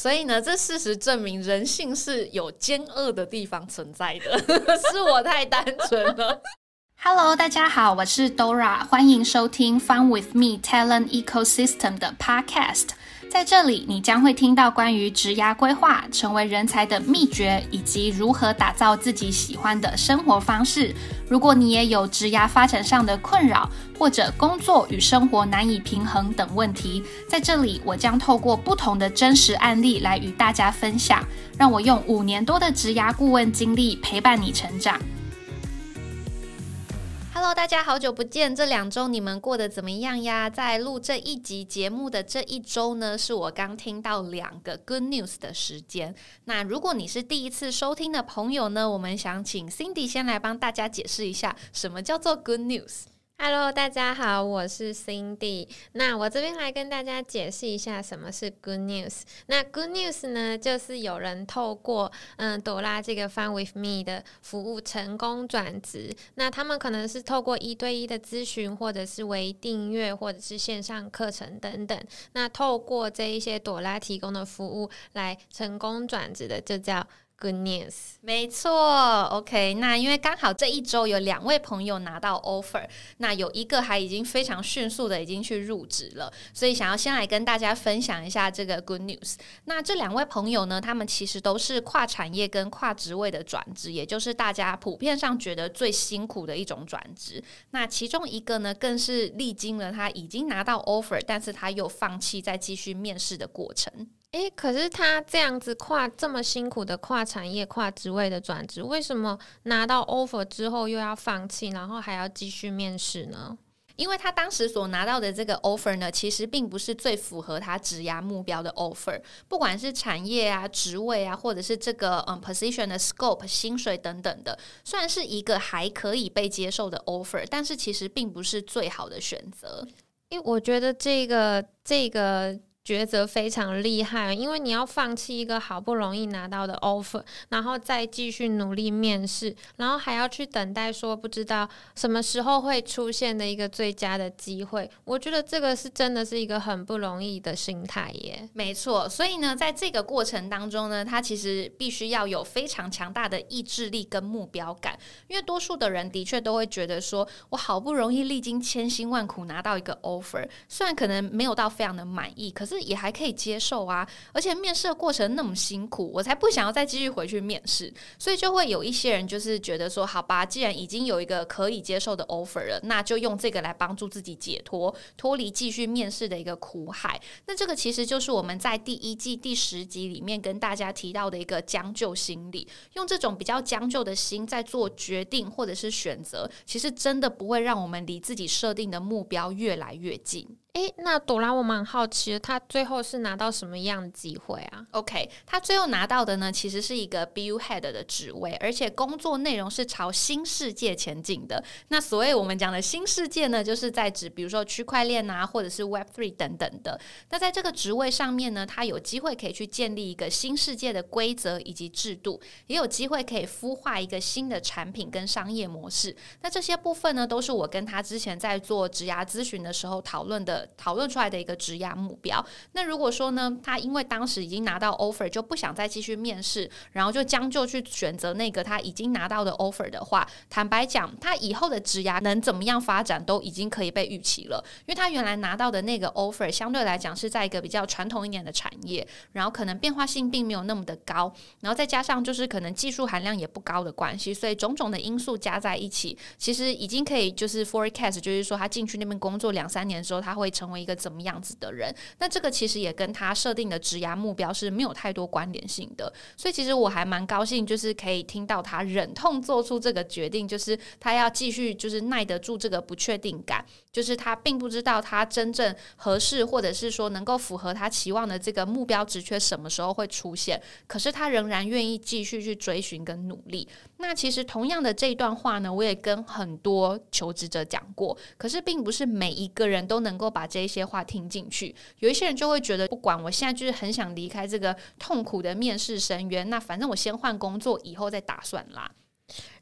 所以呢，这事实证明人性是有奸恶的地方存在的，是我太单纯了。Hello，大家好，我是 Dora，欢迎收听 Fun with Me Talent Ecosystem 的 Podcast。在这里，你将会听到关于职涯规划、成为人才的秘诀，以及如何打造自己喜欢的生活方式。如果你也有职涯发展上的困扰，或者工作与生活难以平衡等问题，在这里我将透过不同的真实案例来与大家分享，让我用五年多的职涯顾问经历陪伴你成长。Hello，大家好久不见！这两周你们过得怎么样呀？在录这一集节目的这一周呢，是我刚听到两个 good news 的时间。那如果你是第一次收听的朋友呢，我们想请 Cindy 先来帮大家解释一下，什么叫做 good news。Hello，大家好，我是 Cindy。那我这边来跟大家解释一下什么是 Good News。那 Good News 呢，就是有人透过嗯朵拉这个 Fun with Me 的服务成功转职。那他们可能是透过一对一的咨询，或者是微订阅，或者是线上课程等等。那透过这一些朵拉提供的服务来成功转职的，就叫。Good news，没错。OK，那因为刚好这一周有两位朋友拿到 offer，那有一个还已经非常迅速的已经去入职了，所以想要先来跟大家分享一下这个 Good news。那这两位朋友呢，他们其实都是跨产业跟跨职位的转职，也就是大家普遍上觉得最辛苦的一种转职。那其中一个呢，更是历经了他已经拿到 offer，但是他又放弃再继续面试的过程。诶，可是他这样子跨这么辛苦的跨产业、跨职位的转职，为什么拿到 offer 之后又要放弃，然后还要继续面试呢？因为他当时所拿到的这个 offer 呢，其实并不是最符合他职涯目标的 offer，不管是产业啊、职位啊，或者是这个嗯 position 的 scope、薪水等等的，虽然是一个还可以被接受的 offer，但是其实并不是最好的选择。因为我觉得这个这个。抉择非常厉害，因为你要放弃一个好不容易拿到的 offer，然后再继续努力面试，然后还要去等待说不知道什么时候会出现的一个最佳的机会。我觉得这个是真的是一个很不容易的心态耶。没错，所以呢，在这个过程当中呢，他其实必须要有非常强大的意志力跟目标感，因为多数的人的确都会觉得说，我好不容易历经千辛万苦拿到一个 offer，虽然可能没有到非常的满意，可是。也还可以接受啊，而且面试的过程那么辛苦，我才不想要再继续回去面试。所以就会有一些人就是觉得说，好吧，既然已经有一个可以接受的 offer 了，那就用这个来帮助自己解脱，脱离继续面试的一个苦海。那这个其实就是我们在第一季第十集里面跟大家提到的一个将就心理，用这种比较将就的心在做决定或者是选择，其实真的不会让我们离自己设定的目标越来越近。诶，那朵拉，我蛮好奇的，他最后是拿到什么样的机会啊？OK，他最后拿到的呢，其实是一个 BU Head 的职位，而且工作内容是朝新世界前进的。那所谓我们讲的新世界呢，就是在指比如说区块链啊，或者是 Web Three 等等的。那在这个职位上面呢，他有机会可以去建立一个新世界的规则以及制度，也有机会可以孵化一个新的产品跟商业模式。那这些部分呢，都是我跟他之前在做职涯咨询的时候讨论的。讨论出来的一个职涯目标。那如果说呢，他因为当时已经拿到 offer，就不想再继续面试，然后就将就去选择那个他已经拿到的 offer 的话，坦白讲，他以后的职涯能怎么样发展，都已经可以被预期了。因为他原来拿到的那个 offer，相对来讲是在一个比较传统一点的产业，然后可能变化性并没有那么的高，然后再加上就是可能技术含量也不高的关系，所以种种的因素加在一起，其实已经可以就是 forecast，就是说他进去那边工作两三年之后，他会成为一个怎么样子的人？那这个其实也跟他设定的职涯目标是没有太多关联性的。所以其实我还蛮高兴，就是可以听到他忍痛做出这个决定，就是他要继续就是耐得住这个不确定感，就是他并不知道他真正合适或者是说能够符合他期望的这个目标职缺什么时候会出现，可是他仍然愿意继续去追寻跟努力。那其实同样的这一段话呢，我也跟很多求职者讲过，可是并不是每一个人都能够把这些话听进去。有一些人就会觉得，不管我现在就是很想离开这个痛苦的面试深渊，那反正我先换工作，以后再打算啦。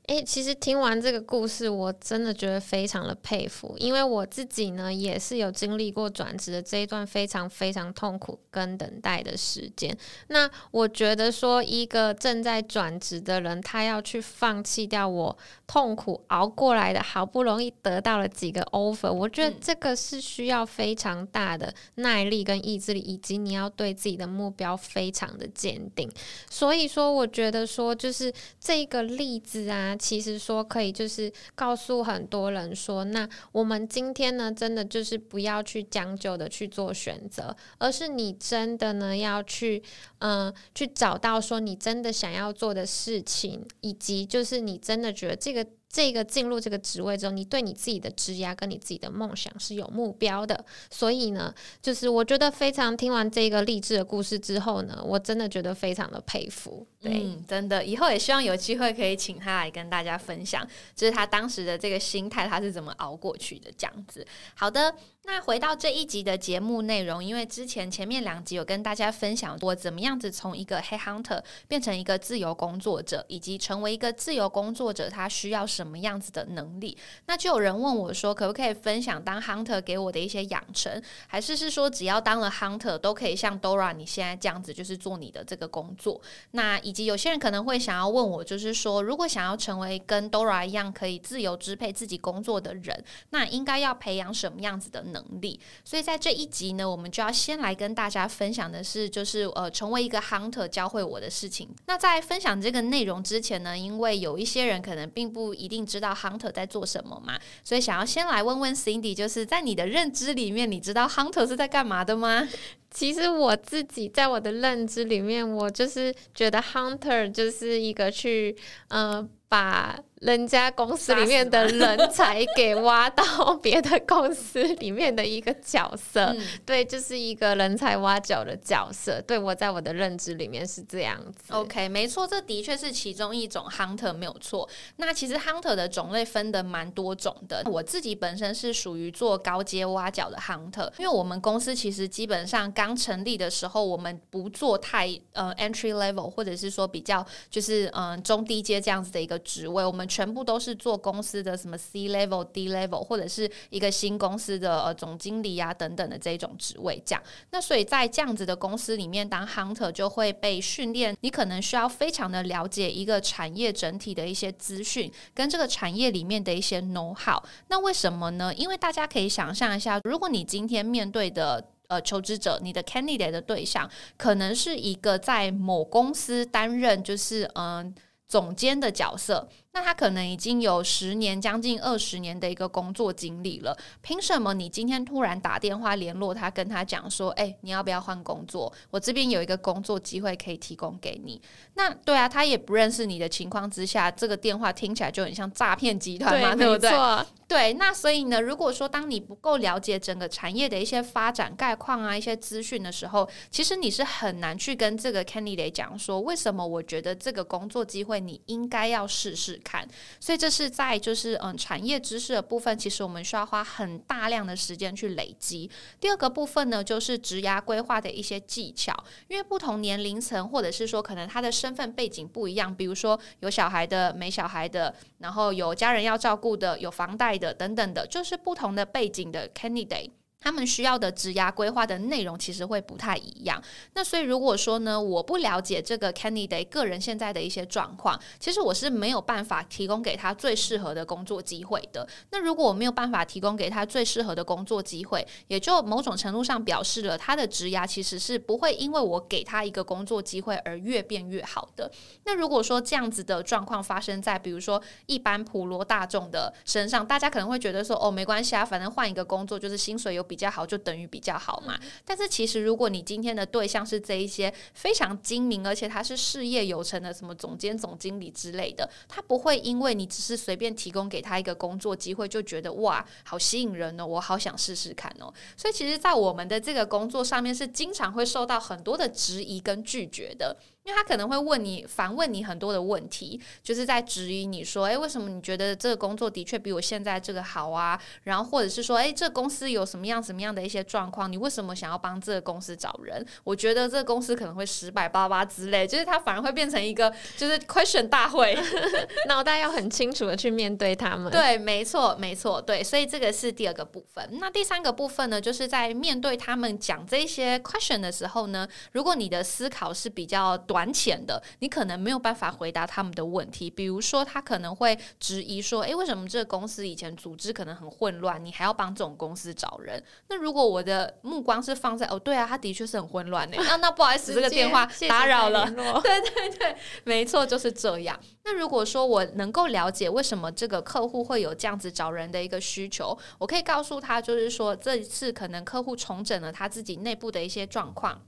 诶，其实听完这个故事，我真的觉得非常的佩服，因为我自己呢也是有经历过转职的这一段非常非常痛苦跟等待的时间。那我觉得说，一个正在转职的人，他要去放弃掉我痛苦熬过来的，好不容易得到了几个 offer，我觉得这个是需要非常大的耐力跟意志力，以及你要对自己的目标非常的坚定。所以说，我觉得说，就是这个例子啊。其实说可以，就是告诉很多人说，那我们今天呢，真的就是不要去将就的去做选择，而是你真的呢要去，嗯，去找到说你真的想要做的事情，以及就是你真的觉得这个。这个进入这个职位之后，你对你自己的职业跟你自己的梦想是有目标的，所以呢，就是我觉得非常听完这个励志的故事之后呢，我真的觉得非常的佩服。对，真的，以后也希望有机会可以请他来跟大家分享，就是他当时的这个心态，他是怎么熬过去的这样子。好的。那回到这一集的节目内容，因为之前前面两集有跟大家分享过怎么样子从一个黑 hunter 变成一个自由工作者，以及成为一个自由工作者他需要什么样子的能力。那就有人问我说，可不可以分享当 hunter 给我的一些养成，还是是说只要当了 hunter 都可以像 Dora 你现在这样子，就是做你的这个工作？那以及有些人可能会想要问我，就是说如果想要成为跟 Dora 一样可以自由支配自己工作的人，那应该要培养什么样子的能？能力，所以在这一集呢，我们就要先来跟大家分享的是，就是呃，成为一个 hunter 教会我的事情。那在分享这个内容之前呢，因为有一些人可能并不一定知道 hunter 在做什么嘛，所以想要先来问问 Cindy，就是在你的认知里面，你知道 hunter 是在干嘛的吗？其实我自己在我的认知里面，我就是觉得 hunter 就是一个去呃把。人家公司里面的人才给挖到别的公司里面的一个角色，对，就是一个人才挖角的角色。对我在我的认知里面是这样子。OK，没错，这的确是其中一种 hunter 没有错。那其实 hunter 的种类分的蛮多种的。我自己本身是属于做高阶挖角的 hunter，因为我们公司其实基本上刚成立的时候，我们不做太呃 entry level，或者是说比较就是嗯中低阶这样子的一个职位，我们。全部都是做公司的什么 C level、D level，或者是一个新公司的呃总经理啊等等的这种职位，这样。那所以在这样子的公司里面，当 hunter 就会被训练，你可能需要非常的了解一个产业整体的一些资讯，跟这个产业里面的一些 know how。那为什么呢？因为大家可以想象一下，如果你今天面对的呃求职者，你的 candidate 的对象，可能是一个在某公司担任就是嗯总监的角色。那他可能已经有十年、将近二十年的一个工作经历了，凭什么你今天突然打电话联络他，跟他讲说：“哎，你要不要换工作？我这边有一个工作机会可以提供给你。”那对啊，他也不认识你的情况之下，这个电话听起来就很像诈骗集团嘛，对不对？对，那所以呢，如果说当你不够了解整个产业的一些发展概况啊、一些资讯的时候，其实你是很难去跟这个 candidate 讲说，为什么我觉得这个工作机会你应该要试试。看，所以这是在就是嗯产业知识的部分，其实我们需要花很大量的时间去累积。第二个部分呢，就是职涯规划的一些技巧，因为不同年龄层或者是说可能他的身份背景不一样，比如说有小孩的、没小孩的，然后有家人要照顾的、有房贷的等等的，就是不同的背景的 candidate。他们需要的职涯规划的内容其实会不太一样。那所以如果说呢，我不了解这个 candidate 个人现在的一些状况，其实我是没有办法提供给他最适合的工作机会的。那如果我没有办法提供给他最适合的工作机会，也就某种程度上表示了他的职涯其实是不会因为我给他一个工作机会而越变越好的。那如果说这样子的状况发生在比如说一般普罗大众的身上，大家可能会觉得说哦没关系啊，反正换一个工作就是薪水有。比较好就等于比较好嘛，但是其实如果你今天的对象是这一些非常精明，而且他是事业有成的什么总监、总经理之类的，他不会因为你只是随便提供给他一个工作机会，就觉得哇好吸引人哦，我好想试试看哦。所以其实，在我们的这个工作上面，是经常会受到很多的质疑跟拒绝的。因为他可能会问你反问你很多的问题，就是在质疑你说，诶，为什么你觉得这个工作的确比我现在这个好啊？然后或者是说，诶，这公司有什么样什么样的一些状况？你为什么想要帮这个公司找人？我觉得这个公司可能会失败，巴巴之类，就是他反而会变成一个就是 question 大会，脑袋要很清楚的去面对他们。对，没错，没错，对，所以这个是第二个部分。那第三个部分呢，就是在面对他们讲这些 question 的时候呢，如果你的思考是比较短浅的，你可能没有办法回答他们的问题。比如说，他可能会质疑说：“诶，为什么这个公司以前组织可能很混乱，你还要帮这种公司找人？”那如果我的目光是放在“哦，对啊，他的确是很混乱的。”那那不好意思，这个电话打扰了。对对对，没错，就是这样。那如果说我能够了解为什么这个客户会有这样子找人的一个需求，我可以告诉他，就是说这一次可能客户重整了他自己内部的一些状况。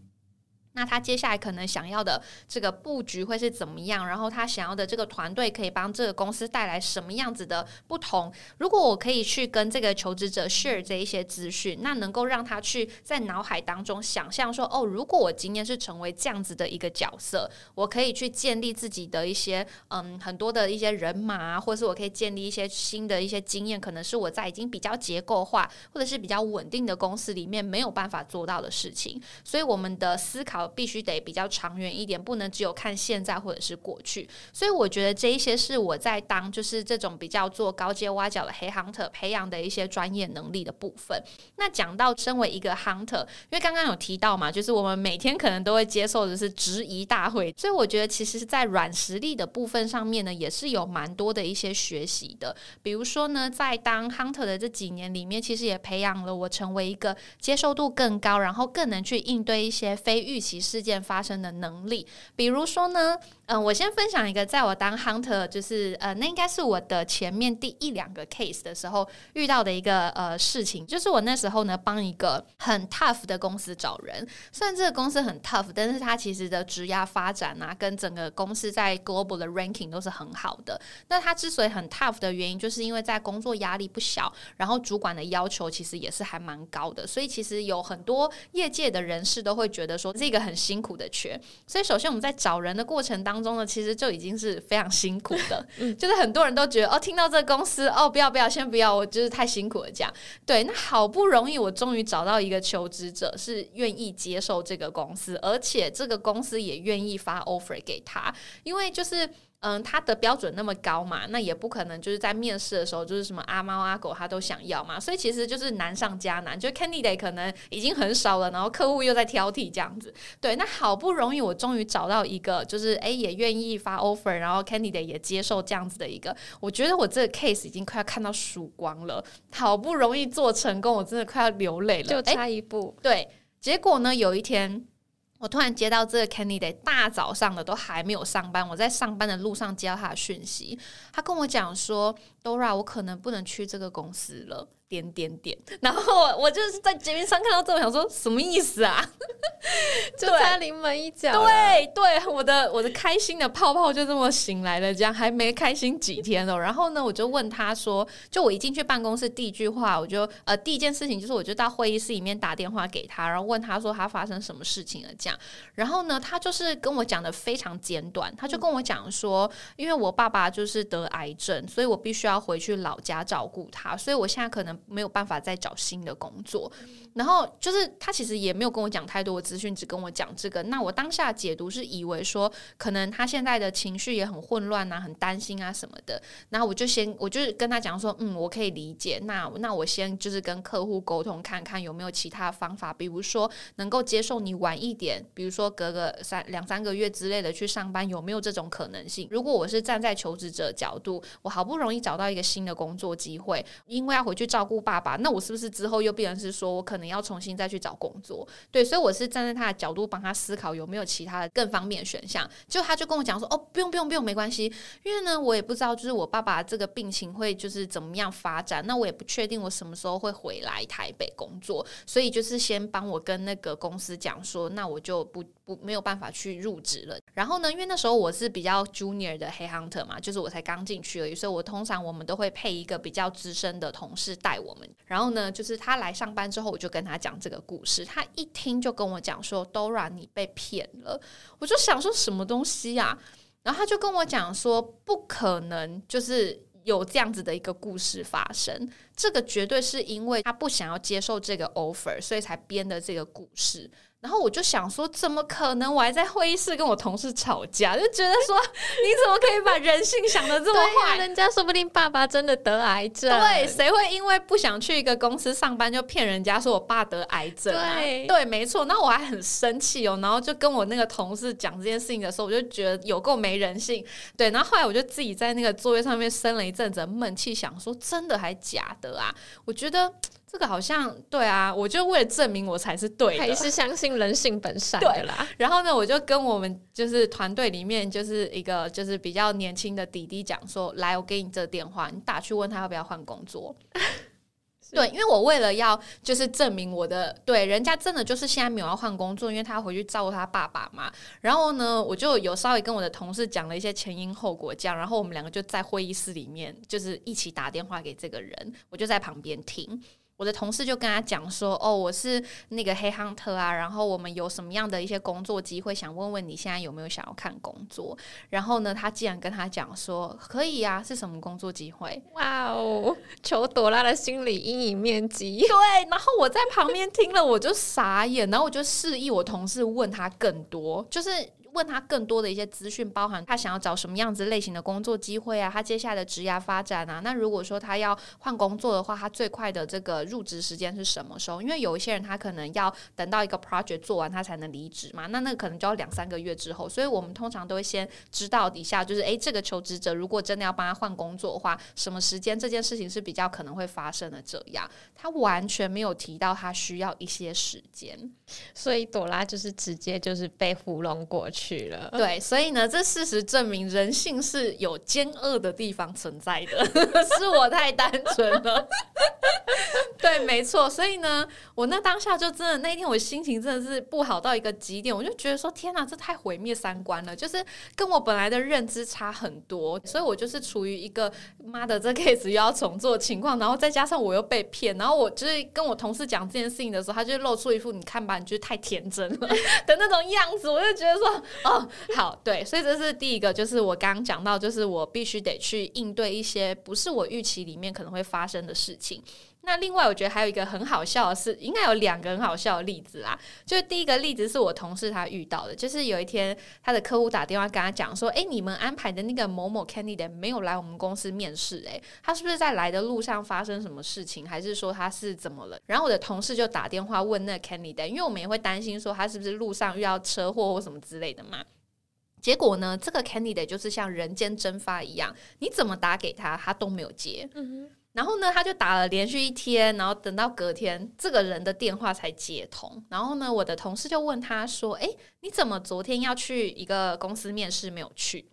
那他接下来可能想要的这个布局会是怎么样？然后他想要的这个团队可以帮这个公司带来什么样子的不同？如果我可以去跟这个求职者 share 这一些资讯，那能够让他去在脑海当中想象说：哦，如果我今天是成为这样子的一个角色，我可以去建立自己的一些嗯很多的一些人马，或者是我可以建立一些新的一些经验，可能是我在已经比较结构化或者是比较稳定的公司里面没有办法做到的事情。所以我们的思考。必须得比较长远一点，不能只有看现在或者是过去。所以我觉得这一些是我在当就是这种比较做高阶挖角的黑 hunter 培养的一些专业能力的部分。那讲到身为一个 hunter，因为刚刚有提到嘛，就是我们每天可能都会接受的是质疑大会，所以我觉得其实是在软实力的部分上面呢，也是有蛮多的一些学习的。比如说呢，在当 hunter 的这几年里面，其实也培养了我成为一个接受度更高，然后更能去应对一些非预期其事件发生的能力，比如说呢。嗯，我先分享一个，在我当 hunter，就是呃，那应该是我的前面第一两个 case 的时候遇到的一个呃事情，就是我那时候呢帮一个很 tough 的公司找人，虽然这个公司很 tough，但是它其实的职涯发展啊，跟整个公司在 global 的 ranking 都是很好的。那它之所以很 tough 的原因，就是因为在工作压力不小，然后主管的要求其实也是还蛮高的，所以其实有很多业界的人士都会觉得说这个很辛苦的缺。所以首先我们在找人的过程当中呢，其实就已经是非常辛苦的，就是很多人都觉得哦，听到这个公司哦，不要不要，先不要，我就是太辛苦了。这样对，那好不容易我终于找到一个求职者是愿意接受这个公司，而且这个公司也愿意发 offer 给他，因为就是。嗯，他的标准那么高嘛，那也不可能就是在面试的时候就是什么阿猫阿狗他都想要嘛，所以其实就是难上加难，就 candidate 可能已经很少了，然后客户又在挑剔这样子。对，那好不容易我终于找到一个，就是诶也愿意发 offer，然后 candidate 也接受这样子的一个，我觉得我这个 case 已经快要看到曙光了，好不容易做成功，我真的快要流泪了，就差一步。对，结果呢，有一天。我突然接到这个 candidate，大早上的都还没有上班，我在上班的路上接到他的讯息，他跟我讲说，Dora，我可能不能去这个公司了。点点点，然后我我就是在节目上看到这，我想说什么意思啊？就差临门一脚。对对，我的我的开心的泡泡就这么醒来了，这样还没开心几天哦。然后呢，我就问他说，就我一进去办公室第一句话，我就呃第一件事情就是我就到会议室里面打电话给他，然后问他说他发生什么事情了这样。然后呢，他就是跟我讲的非常简短，他就跟我讲说，因为我爸爸就是得癌症，所以我必须要回去老家照顾他，所以我现在可能。没有办法再找新的工作，然后就是他其实也没有跟我讲太多资讯，只跟我讲这个。那我当下解读是以为说，可能他现在的情绪也很混乱啊，很担心啊什么的。然后我就先，我就是跟他讲说，嗯，我可以理解。那那我先就是跟客户沟通，看看有没有其他方法，比如说能够接受你晚一点，比如说隔个三两三个月之类的去上班，有没有这种可能性？如果我是站在求职者角度，我好不容易找到一个新的工作机会，因为要回去照顾。顾爸爸，那我是不是之后又变成是说我可能要重新再去找工作？对，所以我是站在他的角度帮他思考有没有其他的更方便的选项。就他就跟我讲说：“哦，不用不用不用，没关系。”因为呢，我也不知道就是我爸爸这个病情会就是怎么样发展，那我也不确定我什么时候会回来台北工作，所以就是先帮我跟那个公司讲说，那我就不。没有办法去入职了。然后呢，因为那时候我是比较 junior 的黑 hunter 嘛，就是我才刚进去而已，所以我通常我们都会配一个比较资深的同事带我们。然后呢，就是他来上班之后，我就跟他讲这个故事，他一听就跟我讲说：“Dora，你被骗了。”我就想说什么东西呀？然后他就跟我讲说：“不可能，就是。”有这样子的一个故事发生，这个绝对是因为他不想要接受这个 offer，所以才编的这个故事。然后我就想说，怎么可能？我还在会议室跟我同事吵架，就觉得说，你怎么可以把人性想的这么坏？人家说不定爸爸真的得癌症。对，谁会因为不想去一个公司上班就骗人家说我爸得癌症？对，对，没错。那我还很生气哦，然后就跟我那个同事讲这件事情的时候，我就觉得有够没人性。对，然后后来我就自己在那个座位上面生了一阵子闷气，想说真的还假的啊？我觉得。这个好像对啊，我就为了证明我才是对的，还是相信人性本善的啦。然后呢，我就跟我们就是团队里面就是一个就是比较年轻的弟弟讲说：“来，我给你这电话，你打去问他要不要换工作。”对，因为我为了要就是证明我的对人家真的就是现在没有要换工作，因为他要回去照顾他爸爸嘛。然后呢，我就有稍微跟我的同事讲了一些前因后果，这样，然后我们两个就在会议室里面就是一起打电话给这个人，我就在旁边听。我的同事就跟他讲说：“哦，我是那个黑 hunter 啊，然后我们有什么样的一些工作机会，想问问你现在有没有想要看工作？然后呢，他竟然跟他讲说可以啊，是什么工作机会？哇哦，求朵拉的心理阴影面积。对，然后我在旁边听了，我就傻眼，然后我就示意我同事问他更多，就是。问他更多的一些资讯，包含他想要找什么样子类型的工作机会啊，他接下来的职涯发展啊。那如果说他要换工作的话，他最快的这个入职时间是什么时候？因为有一些人他可能要等到一个 project 做完，他才能离职嘛。那那可能就要两三个月之后。所以我们通常都会先知道底下就是，诶，这个求职者如果真的要帮他换工作的话，什么时间这件事情是比较可能会发生的？这样他完全没有提到他需要一些时间，所以朵拉就是直接就是被糊弄过去。去了，对，所以呢，这事实证明人性是有奸恶的地方存在的，是我太单纯了。对，没错。所以呢，我那当下就真的那一天，我心情真的是不好到一个极点，我就觉得说，天哪，这太毁灭三观了，就是跟我本来的认知差很多。所以我就是处于一个妈的这 case 又要重做情况，然后再加上我又被骗，然后我就是跟我同事讲这件事情的时候，他就露出一副你看吧，你觉得太天真了的那种样子，我就觉得说。哦，好，对，所以这是第一个，就是我刚刚讲到，就是我必须得去应对一些不是我预期里面可能会发生的事情。那另外，我觉得还有一个很好笑的是，应该有两个很好笑的例子啦。就是第一个例子是我同事他遇到的，就是有一天他的客户打电话跟他讲说：“哎，你们安排的那个某某 candidate 没有来我们公司面试，哎，他是不是在来的路上发生什么事情，还是说他是怎么了？”然后我的同事就打电话问那个 candidate，因为我们也会担心说他是不是路上遇到车祸或什么之类的嘛。结果呢，这个 candidate 就是像人间蒸发一样，你怎么打给他，他都没有接。然后呢，他就打了连续一天，然后等到隔天，这个人的电话才接通。然后呢，我的同事就问他说：“哎，你怎么昨天要去一个公司面试没有去？”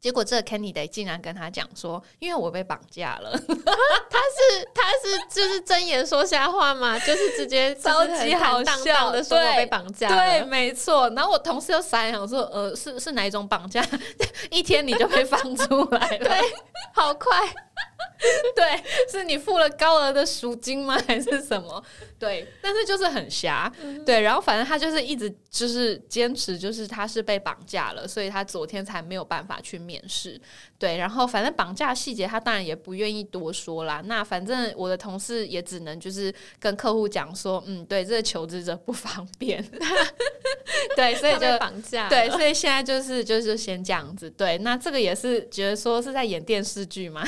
结果这个 candidate 竟然跟他讲说：“因为我被绑架了。”他是他是就是睁眼说瞎话嘛？就是直接 超级好笑的说我被绑架。对，没错。然后我同事又傻眼，我说：“呃，是是哪一种绑架？一天你就被放出来了？对，好快。对，是你付了高额的赎金吗？还是什么？对，但是就是很瞎。对，然后反正他就是一直就是坚持，就是他是被绑架了，所以他昨天才没有办法去。”面试对，然后反正绑架细节他当然也不愿意多说啦。那反正我的同事也只能就是跟客户讲说，嗯，对，这个求职者不方便，对，所以就绑架。对，所以现在就是就是先这样子。对，那这个也是觉得说是在演电视剧嘛。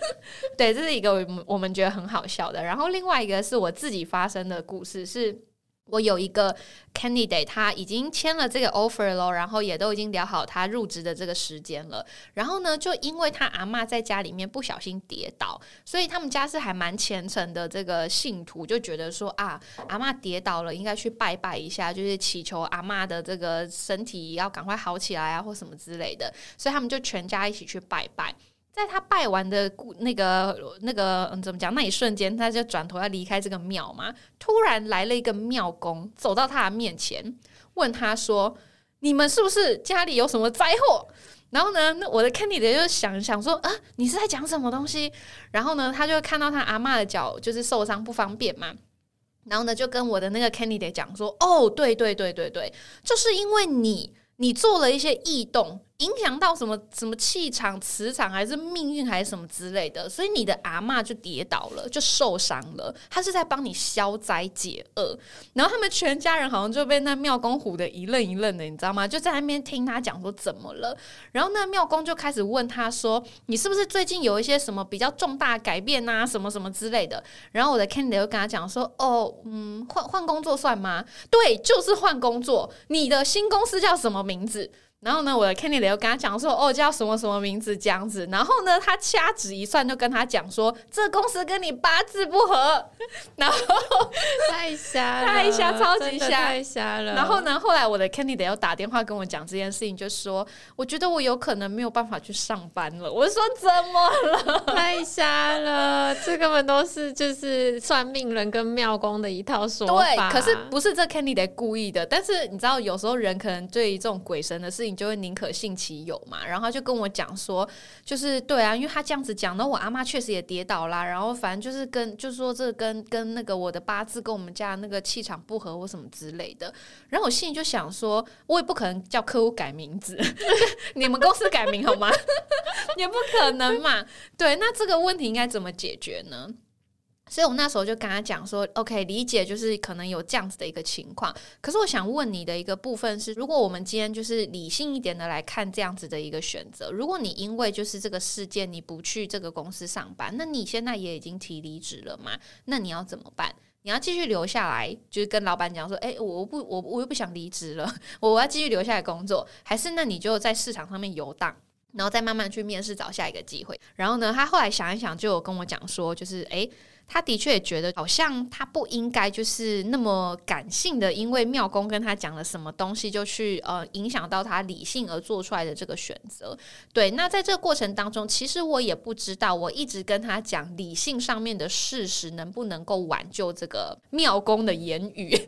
对，这是一个我们觉得很好笑的。然后另外一个是我自己发生的故事是。我有一个 candidate，他已经签了这个 offer 咯，然后也都已经聊好他入职的这个时间了。然后呢，就因为他阿妈在家里面不小心跌倒，所以他们家是还蛮虔诚的这个信徒，就觉得说啊，阿妈跌倒了，应该去拜拜一下，就是祈求阿妈的这个身体要赶快好起来啊，或什么之类的。所以他们就全家一起去拜拜。在他拜完的那个那个嗯，怎么讲？那一瞬间，他就转头要离开这个庙嘛。突然来了一个庙公，走到他的面前，问他说：“你们是不是家里有什么灾祸？”然后呢，那我的 candidate 就想想说：“啊，你是在讲什么东西？”然后呢，他就看到他阿嬷的脚就是受伤不方便嘛。然后呢，就跟我的那个 candidate 讲说：“哦，对对对对对，就是因为你你做了一些异动。”影响到什么什么气场、磁场，还是命运，还是什么之类的，所以你的阿妈就跌倒了，就受伤了。他是在帮你消灾解厄，然后他们全家人好像就被那庙公唬的一愣一愣的，你知道吗？就在那边听他讲说怎么了，然后那庙公就开始问他说：“你是不是最近有一些什么比较重大改变啊？什么什么之类的？”然后我的 Candy 就跟他讲说：“哦，嗯，换换工作算吗？对，就是换工作。你的新公司叫什么名字？”然后呢，我的 Kenny 又跟他讲说，哦，叫什么什么名字这样子。然后呢，他掐指一算，就跟他讲说，这公司跟你八字不合。然后太瞎了，太瞎，超级瞎，太瞎了。然后呢，后来我的 Kenny 又打电话跟我讲这件事情，就说，我觉得我有可能没有办法去上班了。我说怎么了？太瞎了，这根本都是就是算命人跟庙公的一套说法。对，可是不是这 Kenny 故意的。但是你知道，有时候人可能对于这种鬼神的事情。你就会宁可信其有嘛，然后他就跟我讲说，就是对啊，因为他这样子讲，那我阿妈确实也跌倒啦，然后反正就是跟就是说这跟跟那个我的八字跟我们家那个气场不合或什么之类的，然后我心里就想说，我也不可能叫客户改名字，你们公司改名好吗？也不可能嘛，对，那这个问题应该怎么解决呢？所以，我那时候就跟他讲说：“OK，理解，就是可能有这样子的一个情况。可是，我想问你的一个部分是，如果我们今天就是理性一点的来看这样子的一个选择，如果你因为就是这个事件你不去这个公司上班，那你现在也已经提离职了嘛？那你要怎么办？你要继续留下来，就是跟老板讲说：，哎，我不，我我又不想离职了，我要继续留下来工作，还是那你就在市场上面游荡，然后再慢慢去面试找下一个机会？然后呢，他后来想一想，就有跟我讲说，就是哎。”他的确也觉得，好像他不应该就是那么感性的，因为妙公跟他讲了什么东西，就去呃影响到他理性而做出来的这个选择。对，那在这个过程当中，其实我也不知道，我一直跟他讲理性上面的事实能不能够挽救这个妙公的言语，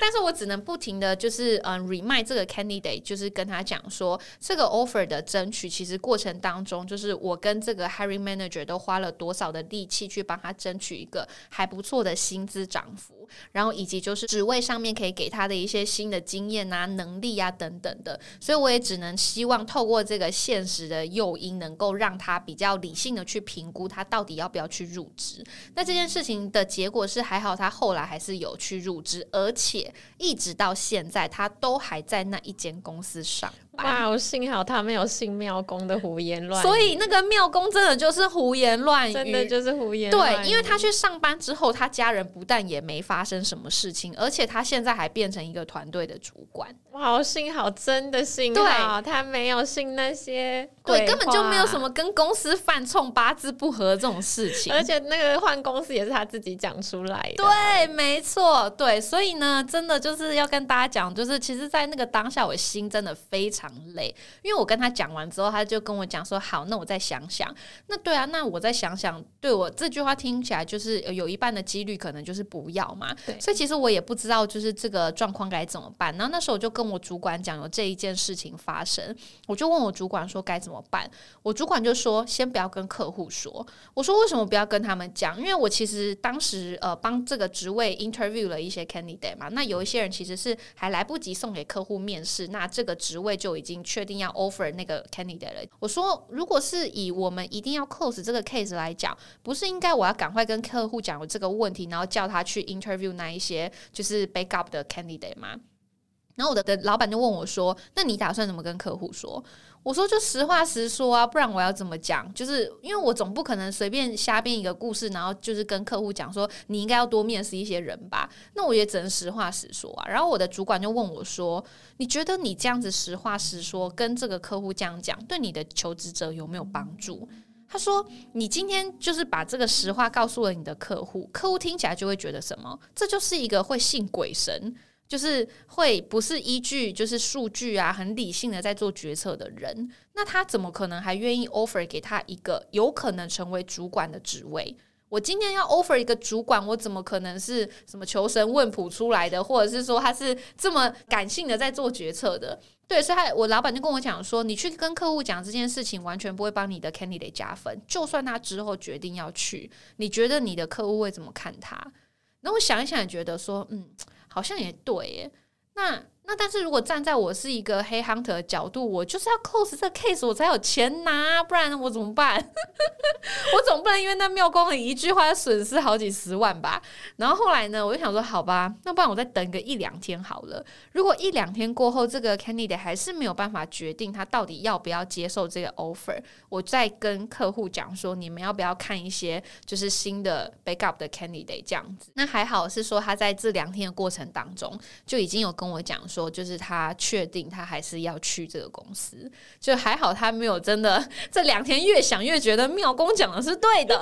但是我只能不停的就是嗯 remind 这个 candidate，就是跟他讲说，这个 offer 的争取，其实过程当中，就是我跟这个 hiring manager 都花了多少的力气去帮。他争取一个还不错的薪资涨幅，然后以及就是职位上面可以给他的一些新的经验啊、能力啊等等的，所以我也只能希望透过这个现实的诱因，能够让他比较理性的去评估他到底要不要去入职。那这件事情的结果是还好，他后来还是有去入职，而且一直到现在他都还在那一间公司上。哇！我幸好他没有信庙公的胡言乱语，所以那个庙公真的就是胡言乱语，真的就是胡言。对，因为他去上班之后，他家人不但也没发生什么事情，而且他现在还变成一个团队的主管。哇！幸好，真的幸好他没有信那些，对，根本就没有什么跟公司犯冲、八字不合这种事情。而且那个换公司也是他自己讲出来的。对，没错，对。所以呢，真的就是要跟大家讲，就是其实，在那个当下，我心真的非常。累，因为我跟他讲完之后，他就跟我讲说：“好，那我再想想。”那对啊，那我再想想。对我这句话听起来就是有一半的几率可能就是不要嘛。所以其实我也不知道就是这个状况该怎么办。然后那时候我就跟我主管讲有这一件事情发生，我就问我主管说该怎么办。我主管就说：“先不要跟客户说。”我说：“为什么不要跟他们讲？因为我其实当时呃帮这个职位 interview 了一些 candidate 嘛。那有一些人其实是还来不及送给客户面试，那这个职位就已经。确定要 offer 那个 candidate 了。我说，如果是以我们一定要 close 这个 case 来讲，不是应该我要赶快跟客户讲我这个问题，然后叫他去 interview 那一些就是 backup 的 candidate 吗？然后我的的老板就问我说：“那你打算怎么跟客户说？”我说就实话实说啊，不然我要怎么讲？就是因为我总不可能随便瞎编一个故事，然后就是跟客户讲说你应该要多面试一些人吧。那我也只能实话实说啊。然后我的主管就问我说：“你觉得你这样子实话实说跟这个客户这样讲，对你的求职者有没有帮助？”他说：“你今天就是把这个实话告诉了你的客户，客户听起来就会觉得什么？这就是一个会信鬼神。”就是会不是依据就是数据啊，很理性的在做决策的人，那他怎么可能还愿意 offer 给他一个有可能成为主管的职位？我今天要 offer 一个主管，我怎么可能是什么求神问卜出来的，或者是说他是这么感性的在做决策的？对，所以他我老板就跟我讲说，你去跟客户讲这件事情，完全不会帮你的 candidate 加分。就算他之后决定要去，你觉得你的客户会怎么看他？那我想一想，觉得说，嗯，好像也对耶。那那但是如果站在我是一个黑 hunter 的角度，我就是要 close 这 case，我才有钱拿，不然我怎么办？我总不能因为那庙公的一句话损失好几十万吧？然后后来呢，我就想说，好吧，那不然我再等个一两天好了。如果一两天过后，这个 candidate 还是没有办法决定他到底要不要接受这个 offer，我再跟客户讲说，你们要不要看一些就是新的 backup 的 candidate 这样子？那还好是说他在这两天的过程当中就已经有跟我讲说。就是他确定他还是要去这个公司，就还好他没有真的这两天越想越觉得妙公讲的是对的，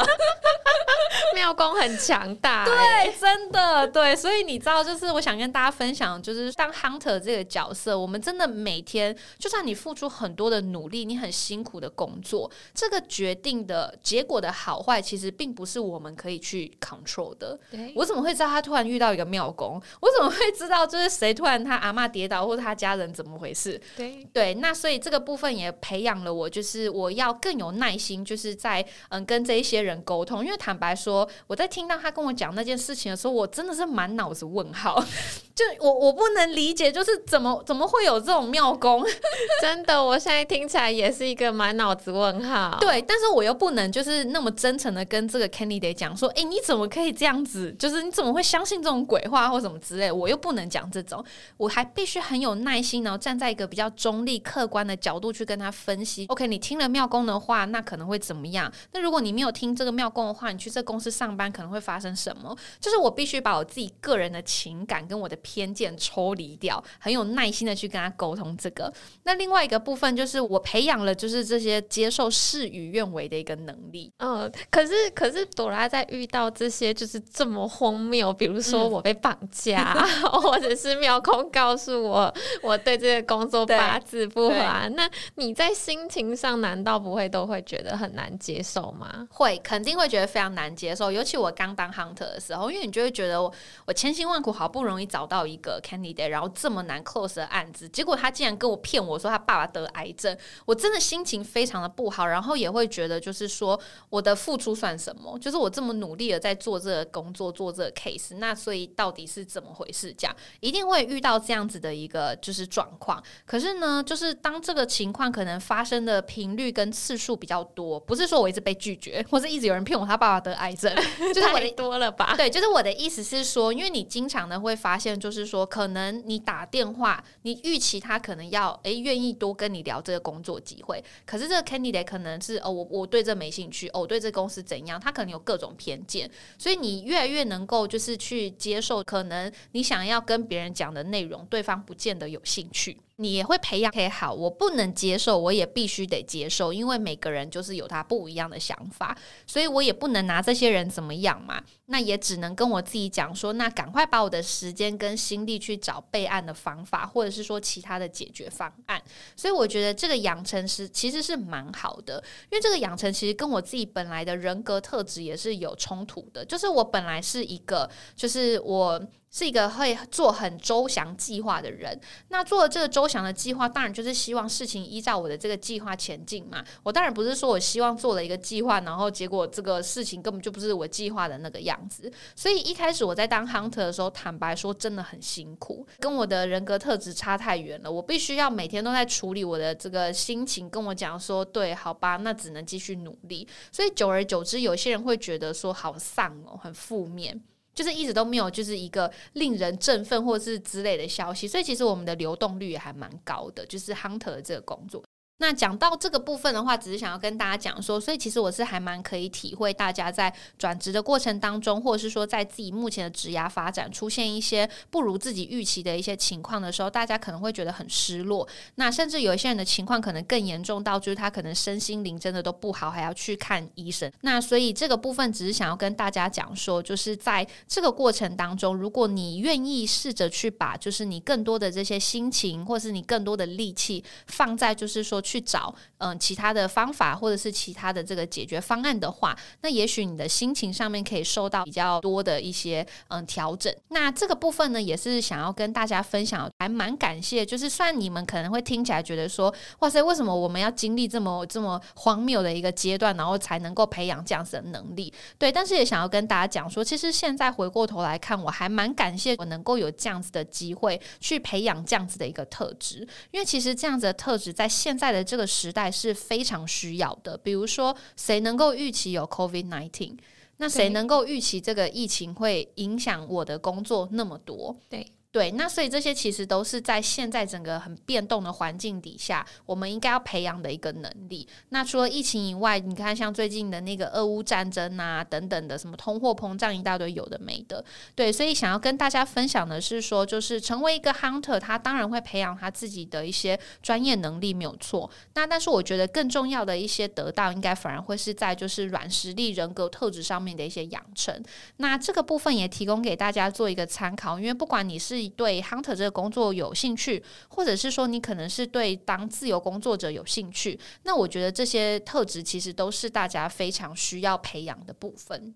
妙公很强大，对，真的对，所以你知道，就是我想跟大家分享，就是当 hunter 这个角色，我们真的每天，就算你付出很多的努力，你很辛苦的工作，这个决定的结果的好坏，其实并不是我们可以去 control 的。我怎么会知道他突然遇到一个妙公？我怎么会知道就是谁突然他阿妈跌倒，或者他家人怎么回事？对对，那所以这个部分也培养了我，就是我要更有耐心，就是在嗯跟这一些人沟通。因为坦白说，我在听到他跟我讲那件事情的时候，我真的是满脑子问号。就我我不能理解，就是怎么怎么会有这种妙功？真的，我现在听起来也是一个满脑子问号。对，但是我又不能就是那么真诚的跟这个 candidate 讲说，哎，你怎么可以这样子？就是你怎么会相信这种鬼话或什么之类？我又不能讲这种，我还必须很有耐心，然后站在一个比较中立、客观的角度去跟他分析。OK，你听了妙公的话，那可能会怎么样？那如果你没有听这个妙公的话，你去这公司上班可能会发生什么？就是我必须把我自己个人的情感跟我的。偏见抽离掉，很有耐心的去跟他沟通这个。那另外一个部分就是我培养了，就是这些接受事与愿违的一个能力。嗯，可是可是朵拉在遇到这些就是这么荒谬，比如说我被绑架，或者是妙公告诉我 我对这个工作八字不合，那你在心情上难道不会都会觉得很难接受吗？会，肯定会觉得非常难接受。尤其我刚当 hunter 的时候，因为你就会觉得我我千辛万苦好不容易找到。到一个 candidate，然后这么难 close 的案子，结果他竟然跟我骗我说他爸爸得癌症，我真的心情非常的不好，然后也会觉得就是说我的付出算什么？就是我这么努力的在做这个工作，做这个 case，那所以到底是怎么回事？这样一定会遇到这样子的一个就是状况。可是呢，就是当这个情况可能发生的频率跟次数比较多，不是说我一直被拒绝，或是一直有人骗我他爸爸得癌症，就是我的多了吧？对，就是我的意思是说，因为你经常呢会发现就。是说，可能你打电话，你预期他可能要诶愿意多跟你聊这个工作机会，可是这个 candidate 可能是哦，我我对这没兴趣，哦，对这公司怎样，他可能有各种偏见，所以你越来越能够就是去接受，可能你想要跟别人讲的内容，对对方不见得有兴趣。你也会培养，OK，好，我不能接受，我也必须得接受，因为每个人就是有他不一样的想法，所以我也不能拿这些人怎么样嘛。那也只能跟我自己讲说，那赶快把我的时间跟心力去找备案的方法，或者是说其他的解决方案。所以我觉得这个养成是其实是蛮好的，因为这个养成其实跟我自己本来的人格特质也是有冲突的，就是我本来是一个，就是我。是一个会做很周详计划的人。那做了这个周详的计划，当然就是希望事情依照我的这个计划前进嘛。我当然不是说我希望做了一个计划，然后结果这个事情根本就不是我计划的那个样子。所以一开始我在当 hunter 的时候，坦白说真的很辛苦，跟我的人格特质差太远了。我必须要每天都在处理我的这个心情，跟我讲说，对，好吧，那只能继续努力。所以久而久之，有些人会觉得说好丧哦，很负面。就是一直都没有，就是一个令人振奋或是之类的消息，所以其实我们的流动率也还蛮高的，就是 hunter 这个工作。那讲到这个部分的话，只是想要跟大家讲说，所以其实我是还蛮可以体会大家在转职的过程当中，或者是说在自己目前的职涯发展出现一些不如自己预期的一些情况的时候，大家可能会觉得很失落。那甚至有一些人的情况可能更严重到，就是他可能身心灵真的都不好，还要去看医生。那所以这个部分只是想要跟大家讲说，就是在这个过程当中，如果你愿意试着去把就是你更多的这些心情，或是你更多的力气放在就是说。去找嗯其他的方法或者是其他的这个解决方案的话，那也许你的心情上面可以受到比较多的一些嗯调整。那这个部分呢，也是想要跟大家分享，还蛮感谢。就是虽然你们可能会听起来觉得说，哇塞，为什么我们要经历这么这么荒谬的一个阶段，然后才能够培养这样子的能力？对，但是也想要跟大家讲说，其实现在回过头来看，我还蛮感谢我能够有这样子的机会去培养这样子的一个特质，因为其实这样子的特质在现在的这个时代是非常需要的。比如说，谁能够预期有 COVID nineteen？那谁能够预期这个疫情会影响我的工作那么多？对。对，那所以这些其实都是在现在整个很变动的环境底下，我们应该要培养的一个能力。那除了疫情以外，你看像最近的那个俄乌战争啊，等等的什么通货膨胀一大堆有的没的。对，所以想要跟大家分享的是说，就是成为一个 hunter，他当然会培养他自己的一些专业能力，没有错。那但是我觉得更重要的一些得到，应该反而会是在就是软实力、人格特质上面的一些养成。那这个部分也提供给大家做一个参考，因为不管你是对 hunter 这个工作有兴趣，或者是说你可能是对当自由工作者有兴趣，那我觉得这些特质其实都是大家非常需要培养的部分。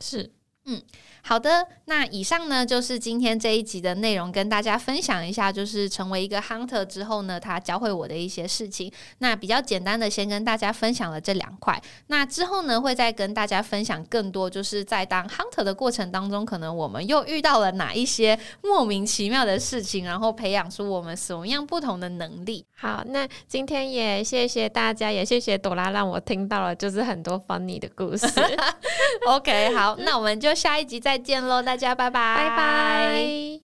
是，嗯。好的，那以上呢就是今天这一集的内容，跟大家分享一下，就是成为一个 hunter 之后呢，他教会我的一些事情。那比较简单的，先跟大家分享了这两块。那之后呢，会再跟大家分享更多，就是在当 hunter 的过程当中，可能我们又遇到了哪一些莫名其妙的事情，然后培养出我们什么样不同的能力。好，那今天也谢谢大家，也谢谢朵拉，让我听到了就是很多 funny 的故事。OK，好，那我们就下一集再。见喽，大家拜拜，拜拜。